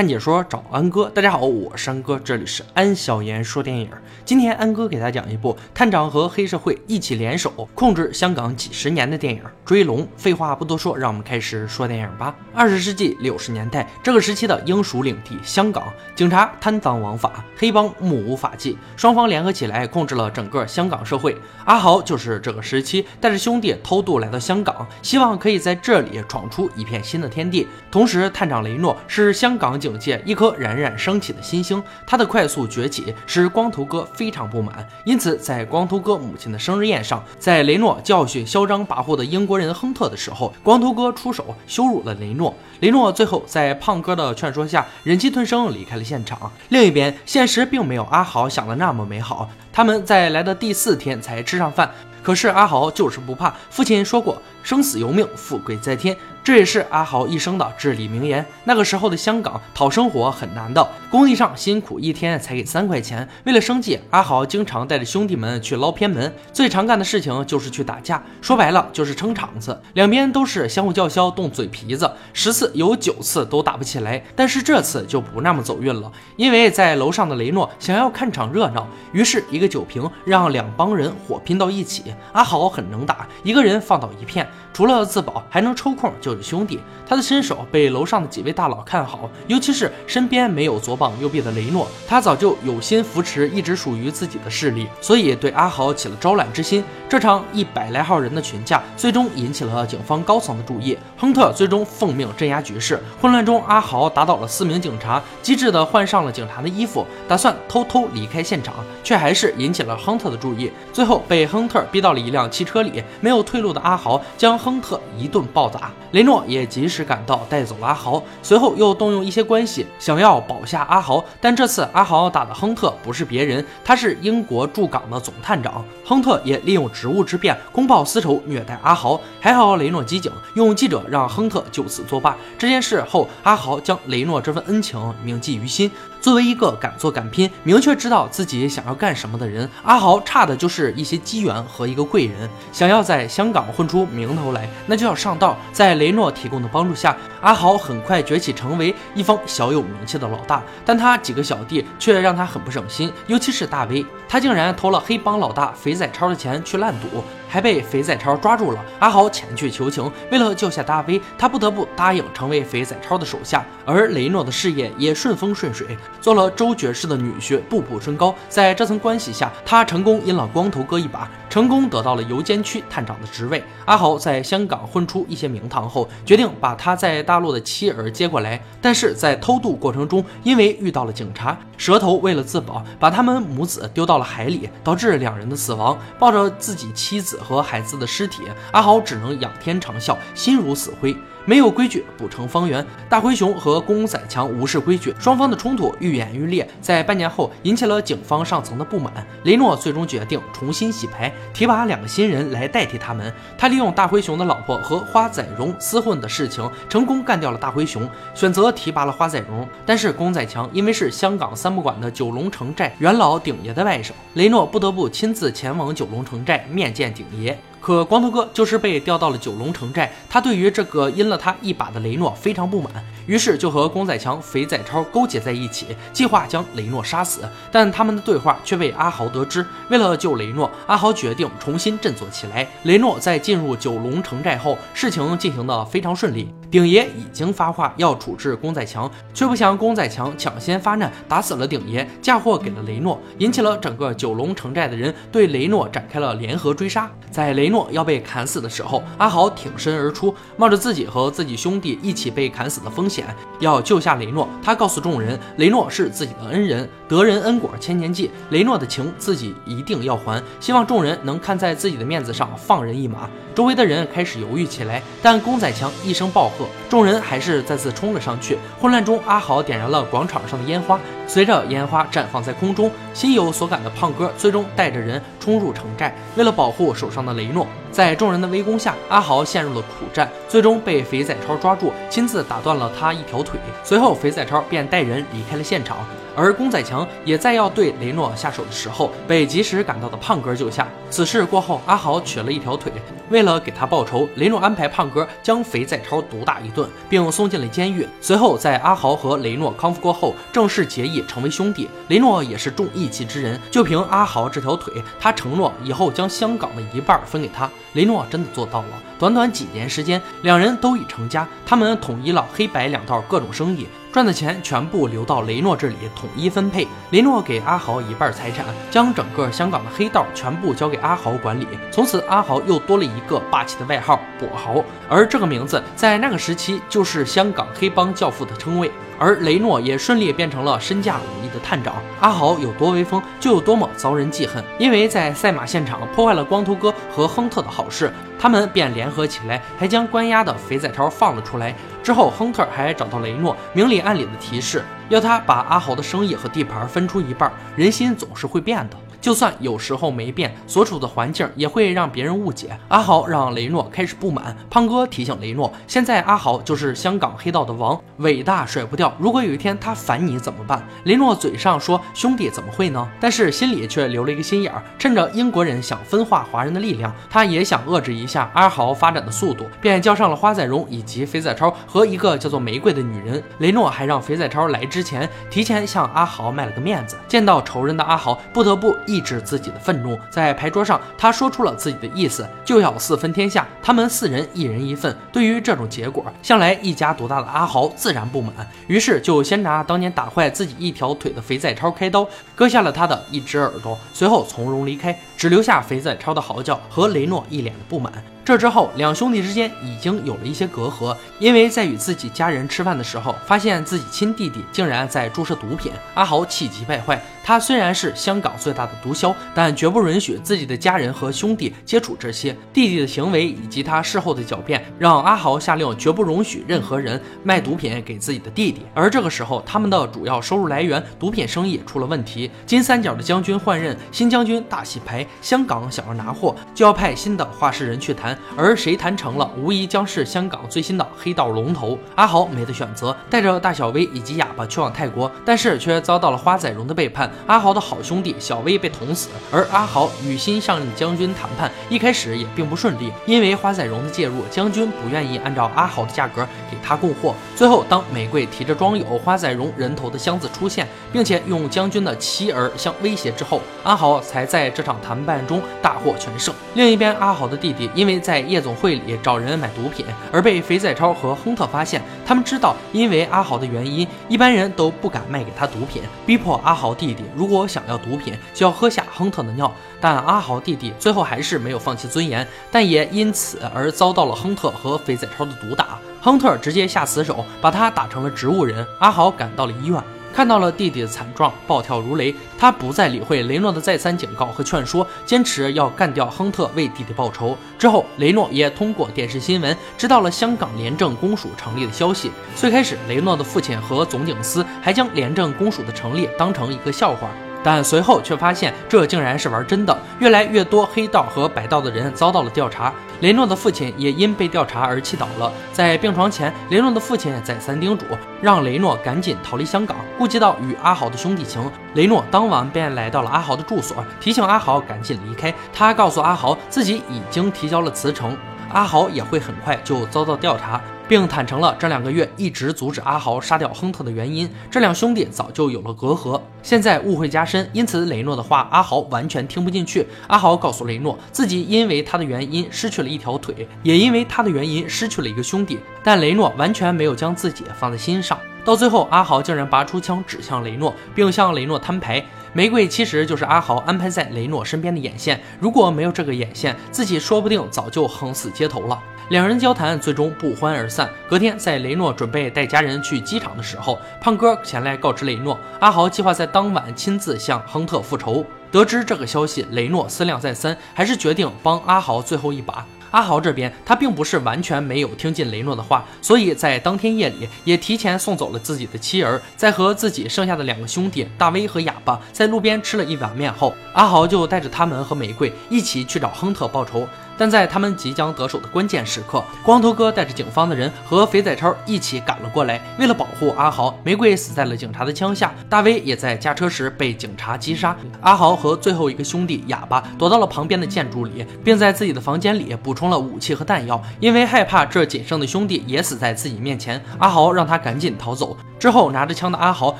看解说找安哥。大家好，我是安哥，这里是安小言说电影。今天安哥给大家讲一部探长和黑社会一起联手控制香港几十年的电影《追龙》。废话不多说，让我们开始说电影吧。二十世纪六十年代，这个时期的英属领地香港，警察贪赃枉法，黑帮目无法纪，双方联合起来控制了整个香港社会。阿豪就是这个时期带着兄弟偷渡来到香港，希望可以在这里闯出一片新的天地。同时，探长雷诺是香港警界一颗冉冉升起的新星，他的快速崛起使光头哥非常不满。因此，在光头哥母亲的生日宴上，在雷诺教训嚣张跋扈的英国人亨特的时候，光头哥出手羞辱了雷诺。雷诺最后在胖哥的劝说下，忍气吞声离开了现场。另一边，现实并没有阿豪想的那么美好。他们在来的第四天才吃上饭，可是阿豪就是不怕。父亲说过。生死由命，富贵在天，这也是阿豪一生的至理名言。那个时候的香港讨生活很难的，工地上辛苦一天才给三块钱。为了生计，阿豪经常带着兄弟们去捞偏门，最常干的事情就是去打架，说白了就是撑场子。两边都是相互叫嚣，动嘴皮子，十次有九次都打不起来。但是这次就不那么走运了，因为在楼上的雷诺想要看场热闹，于是一个酒瓶让两帮人火拼到一起。阿豪很能打，一个人放倒一片。除了自保，还能抽空救救兄弟。他的身手被楼上的几位大佬看好，尤其是身边没有左膀右臂的雷诺，他早就有心扶持一直属于自己的势力，所以对阿豪起了招揽之心。这场一百来号人的群架，最终引起了警方高层的注意。亨特最终奉命镇压局势。混乱中，阿豪打倒了四名警察，机智地换上了警察的衣服，打算偷偷离开现场，却还是引起了亨特的注意。最后被亨特逼到了一辆汽车里，没有退路的阿豪将亨特一顿暴打，雷诺也及时赶到，带走了阿豪。随后又动用一些关系，想要保下阿豪。但这次阿豪打的亨特不是别人，他是英国驻港的总探长。亨特也利用职务之便公报私仇，虐待阿豪。还好雷诺机警，用记者让亨特就此作罢。这件事后，阿豪将雷诺这份恩情铭记于心。作为一个敢做敢拼、明确知道自己想要干什么的人，阿豪差的就是一些机缘和一个贵人。想要在香港混出名头来，那就要上道。在雷诺提供的帮助下，阿豪很快崛起，成为一方小有名气的老大。但他几个小弟却让他很不省心，尤其是大威，他竟然偷了黑帮老大肥仔超的钱去烂赌。还被肥仔超抓住了，阿豪前去求情。为了救下大威，他不得不答应成为肥仔超的手下。而雷诺的事业也顺风顺水，做了周爵士的女婿，步步升高。在这层关系下，他成功阴了光头哥一把，成功得到了油监区探长的职位。阿豪在香港混出一些名堂后，决定把他在大陆的妻儿接过来。但是在偷渡过程中，因为遇到了警察，蛇头为了自保，把他们母子丢到了海里，导致两人的死亡。抱着自己妻子。和孩子的尸体，阿豪只能仰天长啸，心如死灰。没有规矩不成方圆。大灰熊和公仔强无视规矩，双方的冲突愈演愈烈，在半年后引起了警方上层的不满。雷诺最终决定重新洗牌，提拔两个新人来代替他们。他利用大灰熊的老婆和花仔荣厮混的事情，成功干掉了大灰熊，选择提拔了花仔荣。但是公仔强因为是香港三不管的九龙城寨元老顶爷的外甥，雷诺不得不亲自前往九龙城寨面见顶爷。可光头哥就是被调到了九龙城寨，他对于这个阴了他一把的雷诺非常不满，于是就和光仔强、肥仔超勾结在一起，计划将雷诺杀死。但他们的对话却被阿豪得知。为了救雷诺，阿豪决定重新振作起来。雷诺在进入九龙城寨后，事情进行的非常顺利。鼎爷已经发话要处置公仔强，却不想公仔强抢先发难，打死了鼎爷，嫁祸给了雷诺，引起了整个九龙城寨的人对雷诺展开了联合追杀。在雷诺要被砍死的时候，阿豪挺身而出，冒着自己和自己兄弟一起被砍死的风险，要救下雷诺。他告诉众人，雷诺是自己的恩人，得人恩果千年记，雷诺的情自己一定要还。希望众人能看在自己的面子上放人一马。周围的人开始犹豫起来，但公仔强一声暴吼众人还是再次冲了上去。混乱中，阿豪点燃了广场上的烟花，随着烟花绽放在空中，心有所感的胖哥最终带着人冲入城寨，为了保护手上的雷诺，在众人的围攻下，阿豪陷入了苦战，最终被肥仔超抓住，亲自打断了他一条腿。随后，肥仔超便带人离开了现场。而公仔强也在要对雷诺下手的时候，被及时赶到的胖哥救下。此事过后，阿豪瘸了一条腿。为了给他报仇，雷诺安排胖哥将肥仔超毒打一顿，并送进了监狱。随后，在阿豪和雷诺康复过后，正式结义成为兄弟。雷诺也是重义气之人，就凭阿豪这条腿，他承诺以后将香港的一半分给他。雷诺真的做到了。短短几年时间，两人都已成家。他们统一了黑白两道各种生意。赚的钱全部流到雷诺这里，统一分配。雷诺给阿豪一半财产，将整个香港的黑道全部交给阿豪管理。从此，阿豪又多了一个霸气的外号“跛豪”，而这个名字在那个时期就是香港黑帮教父的称谓。而雷诺也顺利变成了身价五亿的探长。阿豪有多威风，就有多么遭人记恨。因为在赛马现场破坏了光头哥和亨特的好事，他们便联合起来，还将关押的肥仔超放了出来。之后，亨特还找到雷诺，明里暗里的提示，要他把阿豪的生意和地盘分出一半。人心总是会变的。就算有时候没变，所处的环境也会让别人误解。阿豪让雷诺开始不满，胖哥提醒雷诺，现在阿豪就是香港黑道的王，伟大甩不掉。如果有一天他烦你怎么办？雷诺嘴上说兄弟怎么会呢？但是心里却留了一个心眼儿，趁着英国人想分化华人的力量，他也想遏制一下阿豪发展的速度，便叫上了花仔荣以及肥仔超和一个叫做玫瑰的女人。雷诺还让肥仔超来之前提前向阿豪卖了个面子。见到仇人的阿豪不得不。抑制自己的愤怒，在牌桌上，他说出了自己的意思，就要四分天下，他们四人一人一份。对于这种结果，向来一家独大的阿豪自然不满，于是就先拿当年打坏自己一条腿的肥仔超开刀，割下了他的一只耳朵，随后从容离开，只留下肥仔超的嚎叫和雷诺一脸的不满。这之后，两兄弟之间已经有了一些隔阂，因为在与自己家人吃饭的时候，发现自己亲弟弟竟然在注射毒品，阿豪气急败坏。他虽然是香港最大的毒枭，但绝不允许自己的家人和兄弟接触这些。弟弟的行为以及他事后的狡辩，让阿豪下令绝不容许任何人卖毒品给自己的弟弟。而这个时候，他们的主要收入来源毒品生意出了问题。金三角的将军换任，新将军大洗牌，香港想要拿货，就要派新的话事人去谈。而谁谈成了，无疑将是香港最新的黑道龙头。阿豪没得选择，带着大小威以及哑巴去往泰国，但是却遭到了花仔荣的背叛。阿豪的好兄弟小威被捅死，而阿豪与新上任将军谈判，一开始也并不顺利，因为花仔荣的介入，将军不愿意按照阿豪的价格给他供货。最后，当玫瑰提着装有花仔荣人头的箱子出现，并且用将军的妻儿相威胁之后，阿豪才在这场谈判中大获全胜。另一边，阿豪的弟弟因为在夜总会里找人买毒品，而被肥仔超和亨特发现。他们知道，因为阿豪的原因，一般人都不敢卖给他毒品，逼迫阿豪弟弟如果想要毒品，就要喝下亨特的尿。但阿豪弟弟最后还是没有放弃尊严，但也因此而遭到了亨特和肥仔超的毒打。亨特直接下死手，把他打成了植物人。阿豪赶到了医院。看到了弟弟的惨状，暴跳如雷。他不再理会雷诺的再三警告和劝说，坚持要干掉亨特，为弟弟报仇。之后，雷诺也通过电视新闻知道了香港廉政公署成立的消息。最开始，雷诺的父亲和总警司还将廉政公署的成立当成一个笑话。但随后却发现，这竟然是玩真的。越来越多黑道和白道的人遭到了调查，雷诺的父亲也因被调查而气倒了。在病床前，雷诺的父亲再三叮嘱，让雷诺赶紧逃离香港。顾及到与阿豪的兄弟情，雷诺当晚便来到了阿豪的住所，提醒阿豪赶紧离开。他告诉阿豪，自己已经提交了辞呈。阿豪也会很快就遭到调查，并坦诚了这两个月一直阻止阿豪杀掉亨特的原因。这两兄弟早就有了隔阂，现在误会加深，因此雷诺的话阿豪完全听不进去。阿豪告诉雷诺，自己因为他的原因失去了一条腿，也因为他的原因失去了一个兄弟，但雷诺完全没有将自己放在心上。到最后，阿豪竟然拔出枪指向雷诺，并向雷诺摊牌。玫瑰其实就是阿豪安排在雷诺身边的眼线，如果没有这个眼线，自己说不定早就横死街头了。两人交谈最终不欢而散。隔天，在雷诺准备带家人去机场的时候，胖哥前来告知雷诺，阿豪计划在当晚亲自向亨特复仇。得知这个消息，雷诺思量再三，还是决定帮阿豪最后一把。阿豪这边他并不是完全没有听进雷诺的话，所以在当天夜里也提前送走了自己的妻儿，在和自己剩下的两个兄弟大威和哑巴在路边吃了一碗面后，阿豪就带着他们和玫瑰一起去找亨特报仇。但在他们即将得手的关键时刻，光头哥带着警方的人和肥仔超一起赶了过来。为了保护阿豪，玫瑰死在了警察的枪下，大威也在驾车时被警察击杀。阿豪和最后一个兄弟哑巴躲到了旁边的建筑里，并在自己的房间里补充了武器和弹药。因为害怕这仅剩的兄弟也死在自己面前，阿豪让他赶紧逃走。之后，拿着枪的阿豪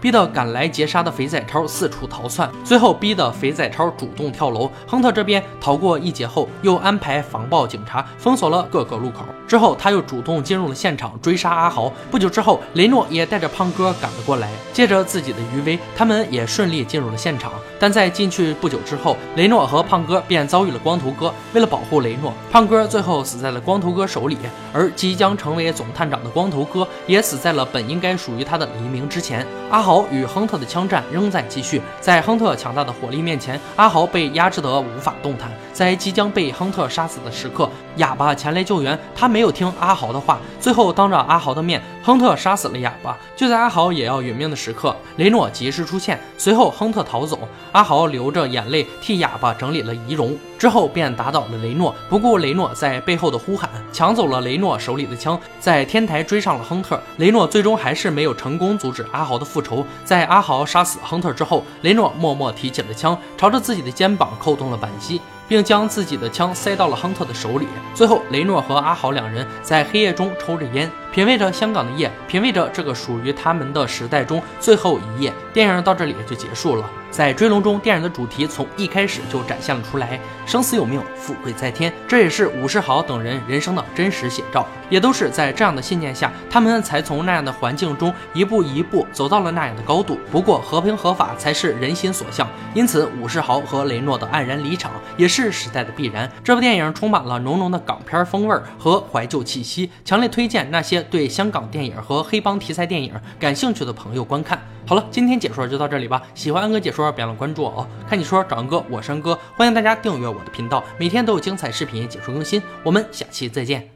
逼得赶来劫杀的肥仔超四处逃窜，最后逼得肥仔超主动跳楼。亨特这边逃过一劫后，又安排防暴警察封锁了各个路口。之后，他又主动进入了现场追杀阿豪。不久之后，雷诺也带着胖哥赶了过来，借着自己的余威，他们也顺利进入了现场。但在进去不久之后，雷诺和胖哥便遭遇了光头哥。为了保护雷诺，胖哥最后死在了光头哥手里，而即将成为总探长的光头哥也死在了本应该属于他的黎明之前。阿豪与亨特的枪战仍在继续，在亨特强大的火力面前，阿豪被压制得无法动弹。在即将被亨特杀死的时刻，哑巴前来救援，他没有听阿豪的话，最后当着阿豪的面，亨特杀死了哑巴。就在阿豪也要殒命的时刻，雷诺及时出现，随后亨特逃走。阿豪流着眼泪替哑巴整理了仪容，之后便打倒了雷诺，不顾雷诺在背后的呼喊，抢走了雷诺手里的枪，在天台追上了亨特。雷诺最终还是没有成功阻止阿豪的复仇。在阿豪杀死亨特之后，雷诺默默提起了枪，朝着自己的肩膀扣动了扳机。并将自己的枪塞到了亨特的手里。最后，雷诺和阿豪两人在黑夜中抽着烟，品味着香港的夜，品味着这个属于他们的时代中最后一夜。电影到这里就结束了。在《追龙》中，电影的主题从一开始就展现了出来：生死有命，富贵在天。这也是武士豪等人人生的真实写照。也都是在这样的信念下，他们才从那样的环境中一步一步走到了那样的高度。不过，和平合法才是人心所向。因此，武士豪和雷诺的黯然离场，也是时代的必然。这部电影充满了浓浓的港片风味和怀旧气息，强烈推荐那些对香港电影和黑帮题材电影感兴趣的朋友观看。好了，今天解说就到这里吧。喜欢安哥解说，别忘了关注我哦。看你说找安哥，我是安哥，欢迎大家订阅我的频道，每天都有精彩视频解说更新。我们下期再见。